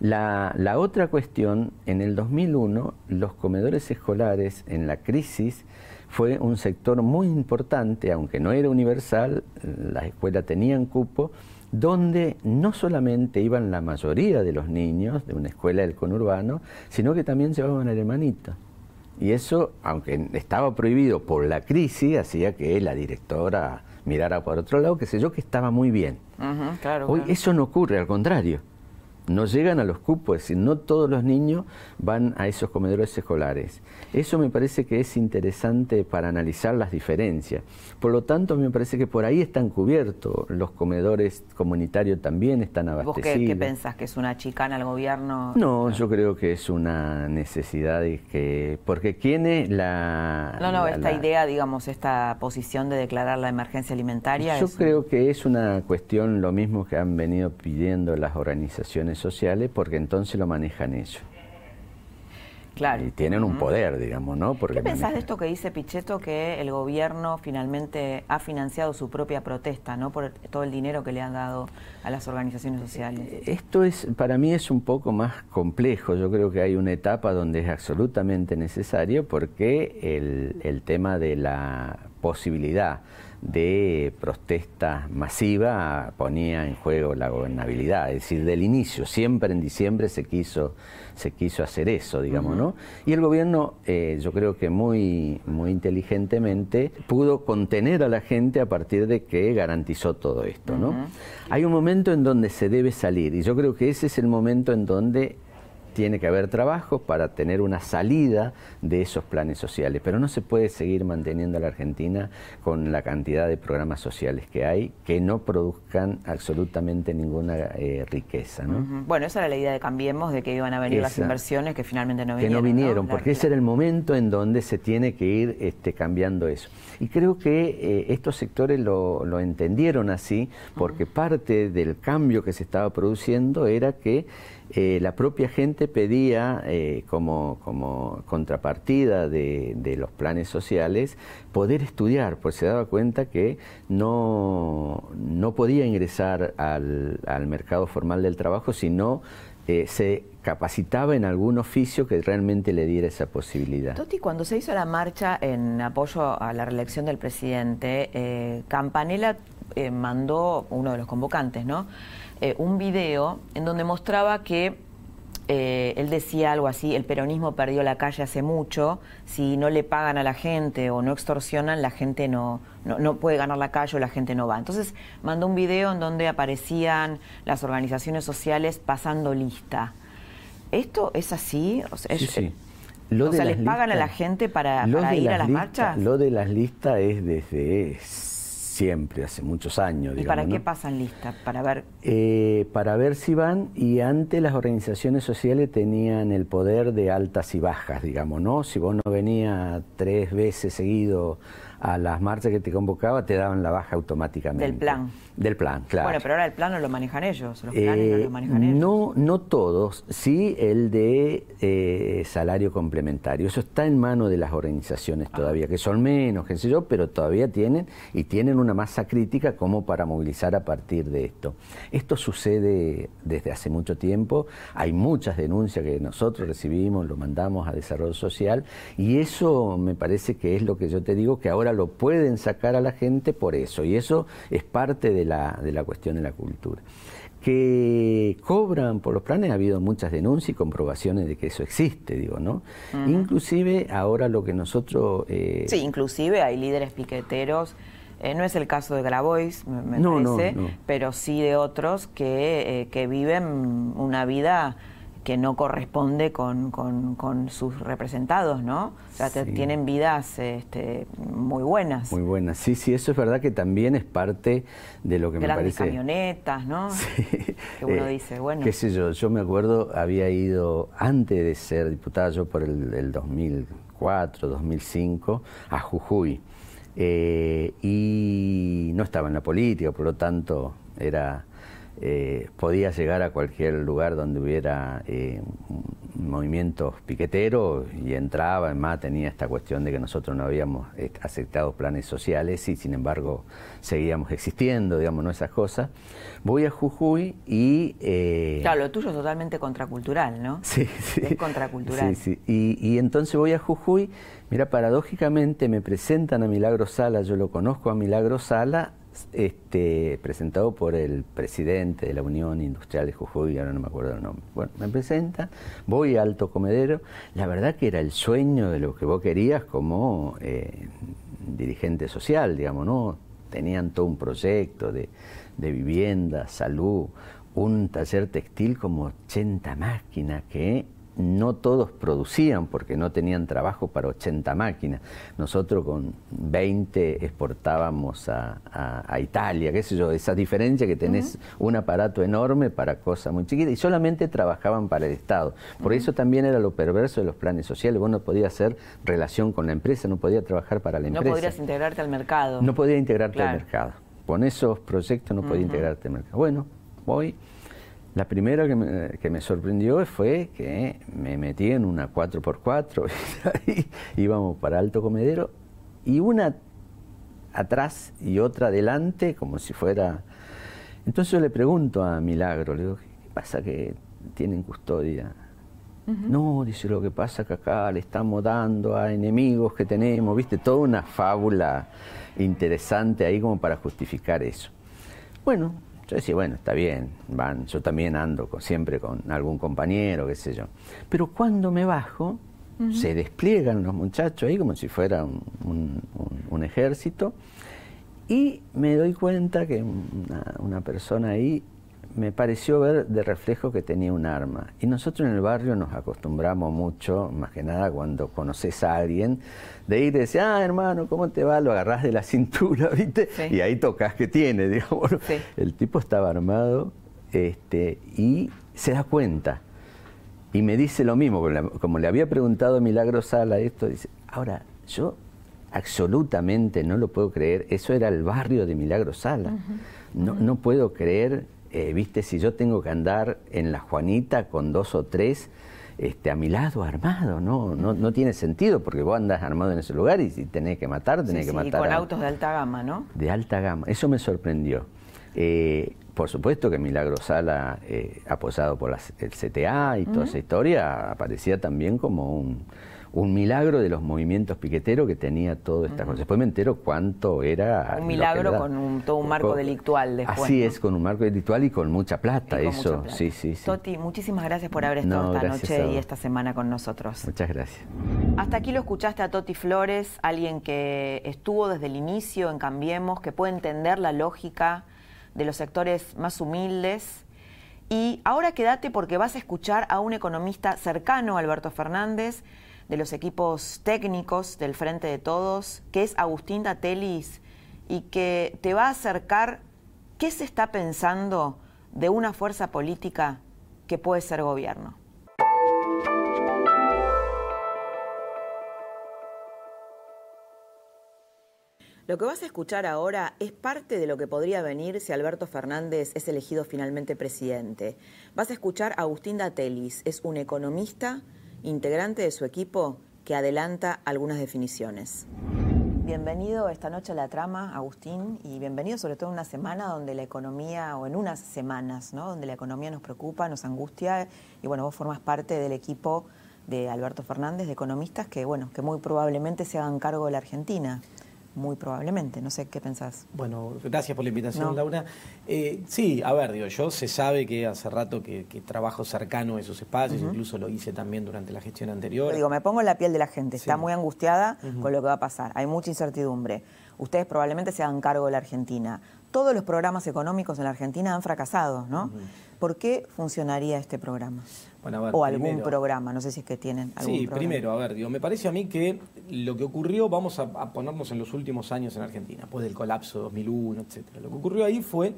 La, la otra cuestión, en el 2001, los comedores escolares en la crisis fue un sector muy importante, aunque no era universal, las escuelas tenían cupo, donde no solamente iban la mayoría de los niños de una escuela del conurbano, sino que también llevaban al hermanito. Y eso, aunque estaba prohibido por la crisis, hacía que la directora mirara por otro lado, que sé yo, que estaba muy bien. Hoy eso no ocurre, al contrario no llegan a los cupos, es decir, no todos los niños van a esos comedores escolares. Eso me parece que es interesante para analizar las diferencias. Por lo tanto, me parece que por ahí están cubiertos, los comedores comunitarios también están abastecidos. ¿Vos qué, pensás? ¿Que es una chicana al gobierno? No, yo creo que es una necesidad y que porque tiene la... No, no, esta idea, digamos, esta posición de declarar la emergencia alimentaria. Yo creo que es una cuestión lo mismo que han venido pidiendo las organizaciones sociales porque entonces lo manejan ellos. Claro. Y tienen un poder, digamos, ¿no? Porque ¿Qué pensás de esto que dice Pichetto, que el gobierno finalmente ha financiado su propia protesta, ¿no? Por todo el dinero que le han dado a las organizaciones sociales. Eh, esto es, para mí es un poco más complejo. Yo creo que hay una etapa donde es absolutamente necesario porque el, el tema de la posibilidad de protesta masiva ponía en juego la gobernabilidad, es decir, del inicio, siempre en diciembre se quiso, se quiso hacer eso, digamos, ¿no? Y el gobierno, eh, yo creo que muy, muy inteligentemente, pudo contener a la gente a partir de que garantizó todo esto, ¿no? Hay un momento en donde se debe salir, y yo creo que ese es el momento en donde tiene que haber trabajo para tener una salida de esos planes sociales, pero no se puede seguir manteniendo a la Argentina con la cantidad de programas sociales que hay que no produzcan absolutamente ninguna eh, riqueza. ¿no? Bueno, esa era la idea de Cambiemos, de que iban a venir las inversiones que finalmente no vinieron. Que no vinieron, porque ese era el momento en donde se tiene que ir este, cambiando eso. Y creo que eh, estos sectores lo, lo, entendieron así, porque parte del cambio que se estaba produciendo era que eh, la propia gente pedía eh, como, contrapartida de, los planes sociales poder estudiar, pues se daba cuenta que no, no podía ingresar al, al, mercado formal del trabajo si no eh, se capacitaba en algún oficio que realmente le diera esa posibilidad. Toti, cuando se hizo la marcha en apoyo a la reelección del presidente, Campanella mandó, uno de los convocantes, ¿no? Eh, un video en donde mostraba que eh, él decía algo así, el peronismo perdió la calle hace mucho, si no le pagan a la gente o no extorsionan, la gente no, no, puede ganar la calle o la gente no va. Entonces mandó un video en donde aparecían las organizaciones sociales pasando lista. ¿Esto es así? sí, sí. o sea, ¿les pagan a la gente para, ir a las marchas? Lo de las listas es desde siempre, hace muchos años. ¿Y para qué pasan listas? Para ver. Eh, para ver si van, y antes las organizaciones sociales tenían el poder de altas y bajas, digamos, ¿no? Si vos no venías tres veces seguido a las marchas que te convocaba, te daban la baja automáticamente. Del plan. Del plan, claro. Bueno, pero ahora el plan no lo manejan ellos, los planes no lo eh, manejan ellos. No, no todos, sí el de eh, salario complementario. Eso está en manos de las organizaciones ah. todavía, que son menos, qué sé yo, pero todavía tienen y tienen una masa crítica como para movilizar a partir de esto. Esto sucede desde hace mucho tiempo, hay muchas denuncias que nosotros recibimos, lo mandamos a Desarrollo Social y eso me parece que es lo que yo te digo, que ahora lo pueden sacar a la gente por eso y eso es parte de la, de la cuestión de la cultura. Que cobran por los planes, ha habido muchas denuncias y comprobaciones de que eso existe, digo, ¿no? Inclusive ahora lo que nosotros... Eh, sí, inclusive hay líderes piqueteros eh, no es el caso de Grabois, me, parece, pero sí de otros que, eh, que viven una vida que no corresponde con, con, sus representados, ¿no? O sea, tienen vidas este, muy buenas. Muy buenas, sí, sí, eso es verdad que también es parte de lo que me parece... camionetas, ¿no? *laughs* Sí. Que uno eh, dice, bueno... Qué sé yo, yo me acuerdo, había ido, antes de ser diputado, yo por el, el 2004, 2005, a Jujuy. Eh, y no estaba en la política, por lo tanto era eh, podía llegar a cualquier lugar donde hubiera eh, movimientos piqueteros y entraba, además tenía esta cuestión de que nosotros no habíamos eh, aceptado planes sociales y sin embargo seguíamos existiendo, digamos, ¿no? esas cosas. Voy a Jujuy y... claro, lo tuyo es totalmente contracultural, ¿no? *laughs* Sí, sí. Es contracultural. Sí, sí. Y, y entonces voy a Jujuy, mira, paradójicamente me presentan a Milagro Sala, yo lo conozco a Milagro Sala este, presentado por el presidente de la Unión Industrial de Jujuy, ahora no me acuerdo el nombre. Bueno, me presenta, voy a Alto Comedero, la verdad que era el sueño de lo que vos querías como eh, dirigente social, digamos, ¿no? Tenían todo un proyecto de, de vivienda, salud, un taller textil como 80 máquinas que no todos producían porque no tenían trabajo para 80 máquinas. Nosotros con 20 exportábamos a, Italia, qué sé yo, esa diferencia que tenés un aparato enorme para cosas muy chiquitas y solamente trabajaban para el Estado. Por eso también era lo perverso de los planes sociales. Vos no podías hacer relación con la empresa, no podías trabar para la empresa. No podrías integrarte al mercado. No podías integrarte al mercado. Con esos proyectos no podías integrarte al mercado. Bueno, voy la primera que me, que me, sorprendió fue que me metí en una 4x4 *laughs* y íbamos para Alto Comedero y una atrás y otra adelante como si fuera... Entonces yo le pregunto a Milagro, le digo, ¿qué pasa que tienen custodia? No, dice, lo que pasa que acá le estamos dando a enemigos que tenemos, viste, toda una fábula interesante ahí como para justificar eso. Bueno, yo decía, bueno, está bien, van, yo también ando siempre con algún compañero, qué sé yo. Pero cuando me bajo, se despliegan los muchachos ahí como si fuera un, ejército y me doy cuenta que una persona ahí me pareció ver de reflejo que tenía un arma. Y nosotros en el barrio nos acostumbramos mucho, más que nada cuando conoces a alguien, de ir y decir, ah, hermano, ¿cómo te va? Lo agarrás de la *laughs* cintura, ¿viste? Y ahí tocas que tiene, digamos. El tipo estaba armado este, y se da cuenta. Y me dice lo mismo, como le había preguntado a Milagro Sala esto, dice, ahora, yo absolutamente no lo puedo creer, eso era el barrio de Milagro Sala. no, no puedo creer eh, viste, si yo tengo que andar en la Juanita con dos o tres este, a mi lado armado, ¿no? No, no tiene sentido porque vos andas armado en ese lugar y si tenés que matar, tenés que matar. Y con autos de alta gama, ¿no? De alta gama, eso me sorprendió. Eh, por supuesto que Milagro Sala, eh, apoyado por el CTA y toda esa historia, aparecía también como un, un milagro de los movimientos piqueteros que tenía todo esta cosa. Después me entero cuánto era. Un milagro con todo un marco delictual después. Así es, con un marco delictual y con mucha plata, eso. Sí, sí, sí. Toti, muchísimas gracias por haber estado esta noche y esta semana con nosotros. Muchas gracias. Hasta aquí lo escuchaste a Toti Flores, alguien que estuvo desde el inicio en Cambiemos, que puede entender la lógica de los sectores más humildes. Y ahora quédate porque vas a escuchar a un economista cercano a Alberto Fernández de los equipos técnicos del Frente de Todos, que es Agustín Datelis, y que te va a acercar qué se está pensando de una fuerza política que puede ser gobierno. Lo que vas a escuchar ahora es parte de lo que podría venir si Alberto Fernández es elegido finalmente presidente. Vas a escuchar a Agustín Datelis, es un economista integrante de su equipo que adelanta algunas definiciones. Bienvenido esta noche a la trama, Agustín, y bienvenido sobre todo en una semana donde la economía, o en unas semanas, ¿no? donde la economía nos preocupa, nos angustia, y bueno, vos formas parte del equipo de Alberto Fernández, de economistas, que bueno, que muy probablemente se hagan cargo de la Argentina muy probablemente. No sé qué pensás. Bueno, gracias por la invitación, Laura. Eh, sí, a ver, digo, yo se sabe que hace rato que, trabajo cercano a esos espacios, incluso lo hice también durante la gestión anterior. digo, me pongo en la piel de la gente, está muy angustiada con lo que va a pasar, hay mucha incertidumbre. Ustedes probablemente se hagan cargo de la Argentina. Todos los programas económicos en la Argentina han fracasado, ¿no? ¿Por qué funcionaría este programa? o algún programa, no sé si es que tienen algún Sí, primero, a ver, digo, me parece a mí que lo que ocurrió, vamos a, a ponernos en los últimos años en Argentina, después del colapso 2001, etcétera. Lo que ocurrió ahí fue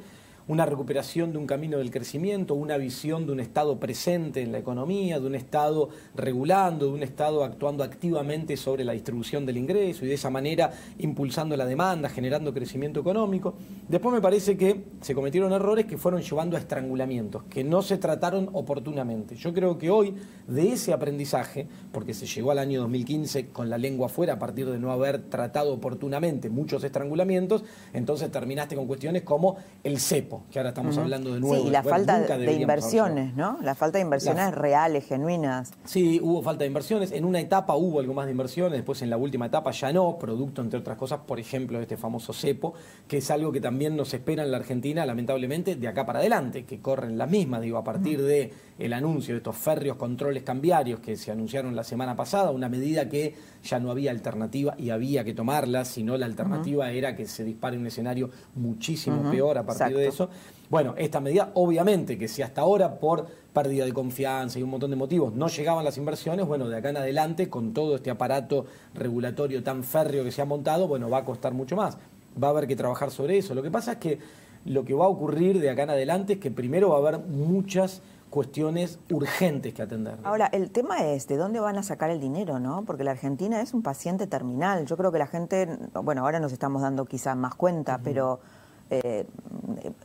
una recuperación de un camino del crecimiento, una visión de un Estado presente en la economía, de un Estado regulando, de un Estado actuando activamente sobre la distribución del ingreso y de esa manera impulsando la demanda, generando crecimiento económico. Después me parece que se cometieron errores que fueron llevando a estrangulamientos, que no se trataron oportunamente. Yo creo que hoy de ese aprendizaje, porque se llegó al año 2015 con la lengua afuera a partir de no haber tratado oportunamente muchos estrangulamientos, entonces terminaste con cuestiones como el CEP que ahora estamos hablando de nuevo. Sí, y la falta de inversiones, ¿no? La falta de inversiones reales, genuinas. Sí, hubo falta de inversiones. En una etapa hubo algo más de inversiones, después en la última etapa ya no, producto, entre otras cosas, por ejemplo, de este famoso cepo, que es algo que también nos espera en la Argentina, lamentablemente, de acá para adelante, que corren las mismas, digo, a partir de el anuncio de estos férreos controles cambiarios que se anunciaron la semana pasada, una medida que ya no había alternativa y había que tomarla, sino la alternativa era que se dispare un escenario muchísimo peor a partir de eso. Bueno, esta medida, obviamente, que si hasta ahora por pérdida de confianza y un montón de motivos no llegaban las inversiones, bueno, de acá en adelante, con todo este aparato regulatorio tan férreo que se ha montado, bueno, va a costar mucho más. Va a haber que trabajar sobre eso. Lo que pasa es que lo que va a ocurrir de acá en adelante es que primero va a haber muchas cuestiones urgentes que atender. Ahora, el tema es de dónde van a sacar el dinero, ¿no? Porque la Argentina es un paciente terminal. Yo creo que la gente, bueno, ahora nos estamos dando quizás más cuenta, pero eh,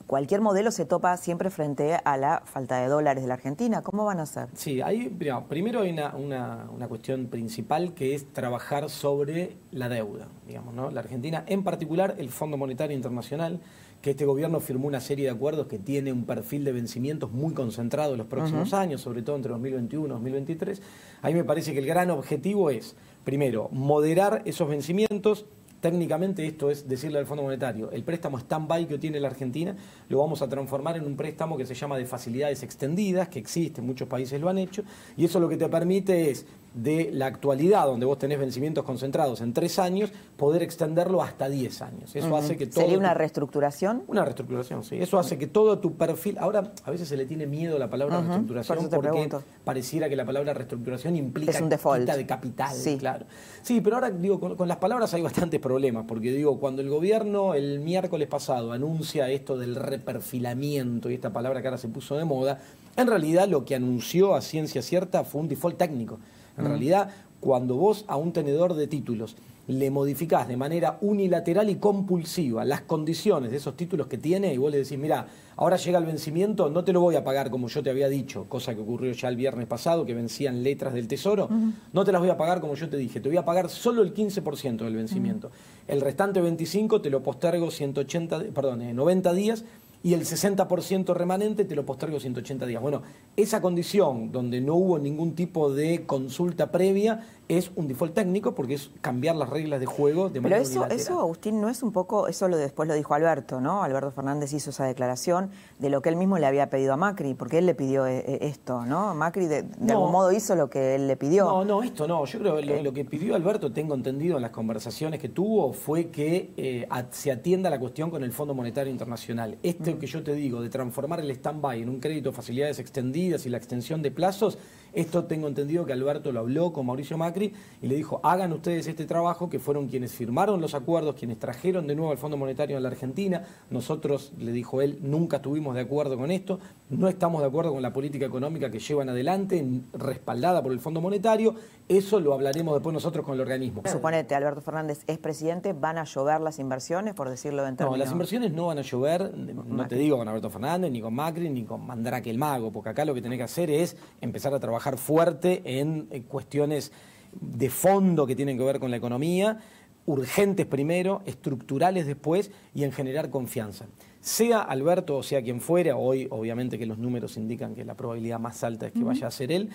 cualquier modelo se topa siempre frente a la falta de dólares de la Argentina. ¿Cómo van a hacer? Sí, hay, primero hay una, una, cuestión principal que es trabajar sobre la deuda, digamos, ¿no? La Argentina, en particular el Fondo Monetario Internacional, que este gobierno firmó una serie de acuerdos que tiene un perfil de vencimientos muy concentrado en los próximos años, sobre todo entre 2021 y 2023. A mí me parece que el gran objetivo es, primero, moderar esos vencimientos, Técnicamente esto es decirle al Fondo Monetario, el préstamo stand-by que tiene la Argentina lo vamos a transformar en un préstamo que se llama de facilidades extendidas, que existe, muchos países lo han hecho, y eso lo que te permite es de la actualidad, donde vos tenés vencimientos concentrados en tres años, poder extenderlo hasta diez años. Eso hace que todo. ¿Sería una reestructuración? Una reestructuración, sí. Eso hace que todo tu perfil. Ahora, a veces se le tiene miedo a la palabra reestructuración porque pareciera que la palabra reestructuración implica es un default. de capital. Sí. Claro. Sí, pero ahora digo, con, las palabras hay bastantes problemas, porque digo, cuando el gobierno el miércoles pasado anuncia esto del reperfilamiento y esta palabra que ahora se puso de moda, en realidad lo que anunció a ciencia cierta fue un default técnico. En mm. realidad, cuando vos a un tenedor de títulos le modificás de manera unilateral y compulsiva las condiciones de esos títulos que tiene y vos le decís, mira, ahora llega el vencimiento, no te lo voy a pagar como yo te había dicho, cosa que ocurrió ya el viernes pasado, que vencían letras del Tesoro, no te las voy a pagar como yo te dije, te voy a pagar solo el 15% del vencimiento. El restante 25 te lo postergo 180, perdón, 90 eh, días y el 60% remanente te lo postergo 180 días. Bueno, esa condición donde no hubo ningún tipo de consulta previa es un default técnico porque es cambiar las reglas de juego de manera Pero eso, eso, Agustín, no es un poco, eso lo después lo dijo Alberto, ¿no? Alberto Fernández hizo esa declaración de lo que él mismo le había pedido a Macri, porque él le pidió eh, eh, esto, ¿no? Macri de, algún modo hizo lo que él le pidió. No, no, esto no. Yo creo que lo, que pidió Alberto, tengo entendido en las conversaciones que tuvo, fue que eh, se atienda la cuestión con el Fondo Monetario Internacional. Esto mm. que yo te digo, de transformar el stand-by en un crédito de facilidades extendidas y la extensión de plazos, Esto tengo entendido que Alberto lo habló con Mauricio Macri y le dijo, hagan ustedes este trabajo, que fueron quienes firmaron los acuerdos, quienes trajeron de nuevo el Fondo Monetario a la Argentina. Nosotros, le dijo él, nunca estuvimos de acuerdo con esto, no estamos de acuerdo con la política económica que llevan adelante, respaldada por el Fondo Monetario. Eso lo hablaremos después nosotros con el organismo. Suponete, Alberto Fernández es presidente, ¿van a llover las inversiones, por decirlo de No, las inversiones no van a llover, no te digo con Alberto Fernández, ni con Macri, ni con Mandrake el Mago, porque acá lo que tenés que hacer es empezar a trabajar fuerte en cuestiones de fondo que tienen que ver con la economía, urgentes primero, estructurales después y en generar confianza. Sea Alberto o sea quien fuera, hoy obviamente que los números indican que la probabilidad más alta es que vaya a ser él,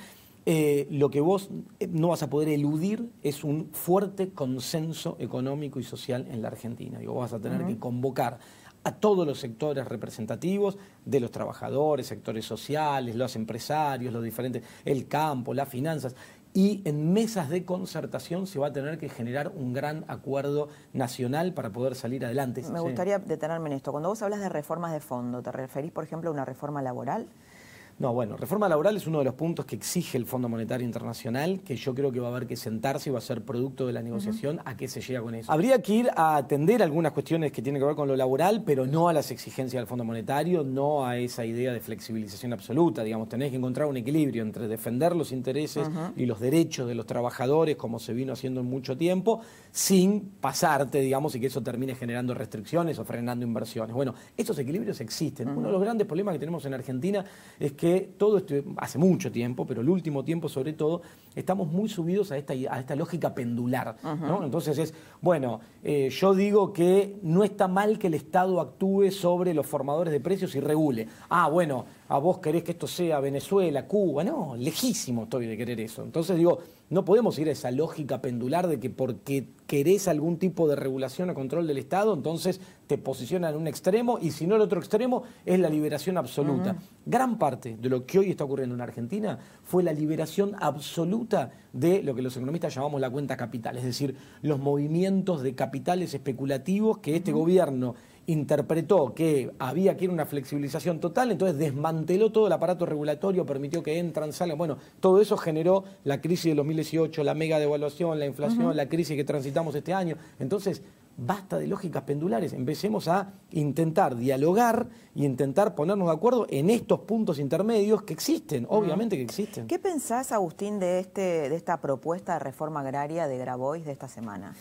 eh, lo que vos eh, no vas a poder eludir es un fuerte consenso económico y social en la Argentina. Digo, vas a tener que convocar a todos los sectores representativos de los trabajadores, sectores sociales, los empresarios, los diferentes, el campo, las finanzas. Y en mesas de concertación se va a tener que generar un gran acuerdo nacional para poder salir adelante. Me gustaría detenerme en esto. Cuando vos hablas de reformas de fondo, ¿te referís, por ejemplo, a una reforma laboral? No, bueno, reforma laboral es uno de los puntos que exige el Fondo Monetario Internacional, que yo creo que va a haber que sentarse y va a ser producto de la negociación a qué se llega con eso. Habría que ir a atender algunas cuestiones que tienen que ver con lo laboral, pero no a las exigencias del Fondo Monetario, no a esa idea de flexibilización absoluta. Digamos, tenés que encontrar un equilibrio entre defender los intereses y los derechos de los trabajadores, como se vino haciendo en mucho tiempo, sin pasarte, digamos, y que eso termine generando restricciones o frenando inversiones. Bueno, esos equilibrios existen. Uno de los grandes problemas que tenemos en Argentina es que todo esto, hace mucho tiempo, pero el último tiempo sobre todo, estamos muy subidos a esta, a esta lógica pendular. Entonces es, bueno, eh, yo digo que no está mal que el Estado actúe sobre los formadores de precios y regule. Ah, bueno, a vos querés que esto sea Venezuela, Cuba, no, lejísimo estoy de querer eso. Entonces digo, no podemos ir a esa lógica pendular de que porque querés algún tipo de regulación o control del Estado, entonces te posicionan en un extremo y si no el otro extremo es la liberación absoluta. Gran parte de lo que hoy está ocurriendo en Argentina fue la liberación absoluta de lo que los economistas llamamos la cuenta capital, es decir, los movimientos de capitales especulativos que este gobierno interpretó que había que ir a una flexibilización total, entonces desmanteló todo el aparato regulatorio, permitió que entran, salgan. Bueno, todo eso generó la crisis de 2018, la mega devaluación, la inflación, la crisis que transitamos este año. Entonces, basta de lógicas pendulares, empecemos a intentar dialogar y intentar ponernos de acuerdo en estos puntos intermedios que existen, obviamente que existen. ¿Qué pensás, Agustín, de, este, de esta propuesta de reforma agraria de Grabois de esta semana?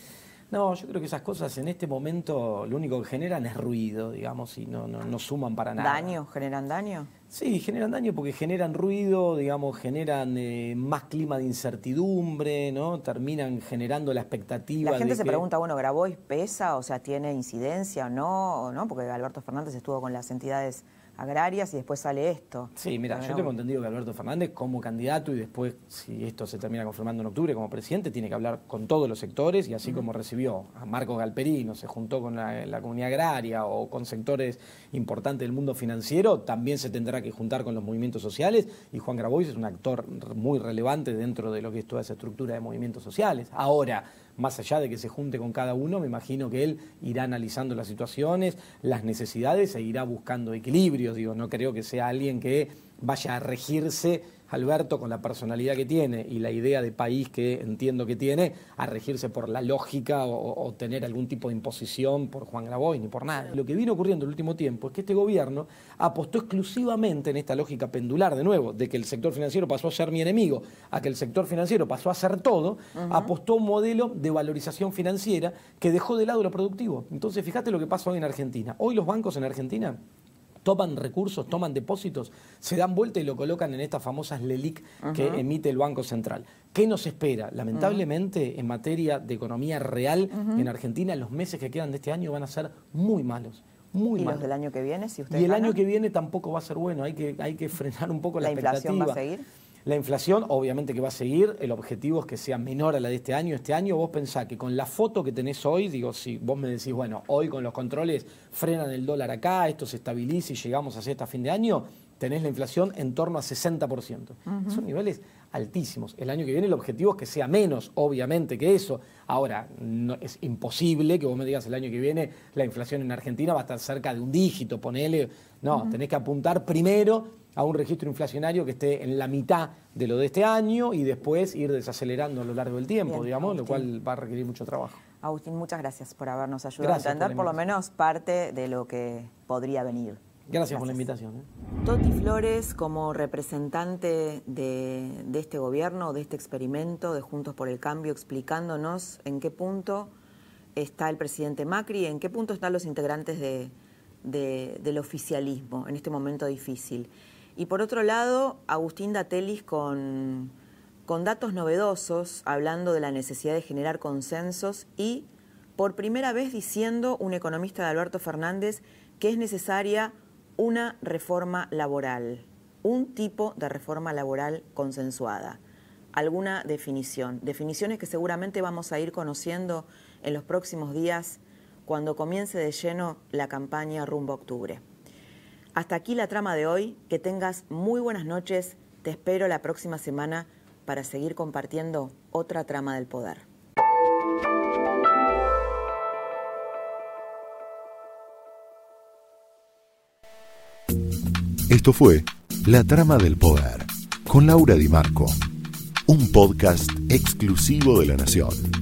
No, yo creo que esas cosas en este momento lo único que generan es ruido, digamos, y no, no, suman para nada. ¿Daño? ¿Generan daño? Sí, generan daño porque generan ruido, digamos, generan eh, más clima de incertidumbre, ¿no? Terminan generando la expectativa. La gente se pregunta, bueno, Grabois pesa, o sea, tiene incidencia o no, o no, porque Alberto Fernández estuvo con las entidades agrarias y después sale esto. Sí, mira, yo tengo entendido que Alberto Fernández como candidato y después, si esto se termina confirmando en octubre como presidente, tiene que hablar con todos los sectores y así como recibió a Marco Galperino, se juntó con la, comunidad agraria o con sectores importantes del mundo financiero, también se tendrá que juntar con los movimientos sociales y Juan Grabois es un actor muy relevante dentro de lo que es toda esa estructura de movimientos sociales. Ahora, más allá de que se junte con cada uno, me imagino que él irá analizando las situaciones, las necesidades e irá buscando equilibrios. Digo, no creo que sea alguien que vaya a regirse Alberto, con la personalidad que tiene y la idea de país que entiendo que tiene, a regirse por la lógica o, tener algún tipo de imposición por Juan Grabois ni por nada. Lo que vino ocurriendo en el último tiempo es que este gobierno apostó exclusivamente en esta lógica pendular, de nuevo, de que el sector financiero pasó a ser mi enemigo, a que el sector financiero pasó a ser todo, apostó un modelo de valorización financiera que dejó de lado lo productivo. Entonces, fíjate lo que pasa hoy en Argentina. Hoy los bancos en Argentina toman recursos, toman depósitos, se dan vuelta y lo colocan en estas famosas LELIC que emite el Banco Central. ¿Qué nos espera? Lamentablemente, en materia de economía real en Argentina, los meses que quedan de este año van a ser muy malos. Muy ¿Y los del año que viene? Si y el año que viene tampoco va a ser bueno, hay que, hay que frenar un poco la, ¿La inflación va a seguir? La inflación, obviamente que va a seguir, el objetivo es que sea menor a la de este año. Este año vos pensás que con la foto que tenés hoy, digo, si vos me decís, bueno, hoy con los controles frenan el dólar acá, esto se estabiliza y llegamos hacia este fin de año, tenés la inflación en torno a 60%. Son niveles altísimos. El año que viene el objetivo es que sea menos, obviamente, que eso. Ahora, no, es imposible que vos me digas el año que viene la inflación en Argentina va a estar cerca de un dígito, ponele. No, tenés que apuntar primero a un registro inflacionario que esté en la mitad de lo de este año y después ir desacelerando a lo largo del tiempo, digamos, lo cual va a requerir mucho trabajo. Agustín, muchas gracias por habernos ayudado a entender por, lo menos parte de lo que podría venir. Gracias, por la invitación. ¿eh? Toti Flores, como representante de, de, este gobierno, de este experimento de Juntos por el Cambio, explicándonos en qué punto está el presidente Macri, en qué punto están los integrantes de, del oficialismo en este momento difícil. Y por otro lado, Agustín Datelis con, con datos novedosos, hablando de la necesidad de generar consensos y por primera vez diciendo un economista de Alberto Fernández que es necesaria una reforma laboral, un tipo de reforma laboral consensuada. Alguna definición, definiciones que seguramente vamos a ir conociendo en los próximos días cuando comience de lleno la campaña rumbo a octubre. Hasta aquí la trama de hoy, que tengas muy buenas noches, te espero la próxima semana para seguir compartiendo otra trama del poder. Esto fue La Trama del Poder con Laura Di Marco, un podcast exclusivo de La Nación.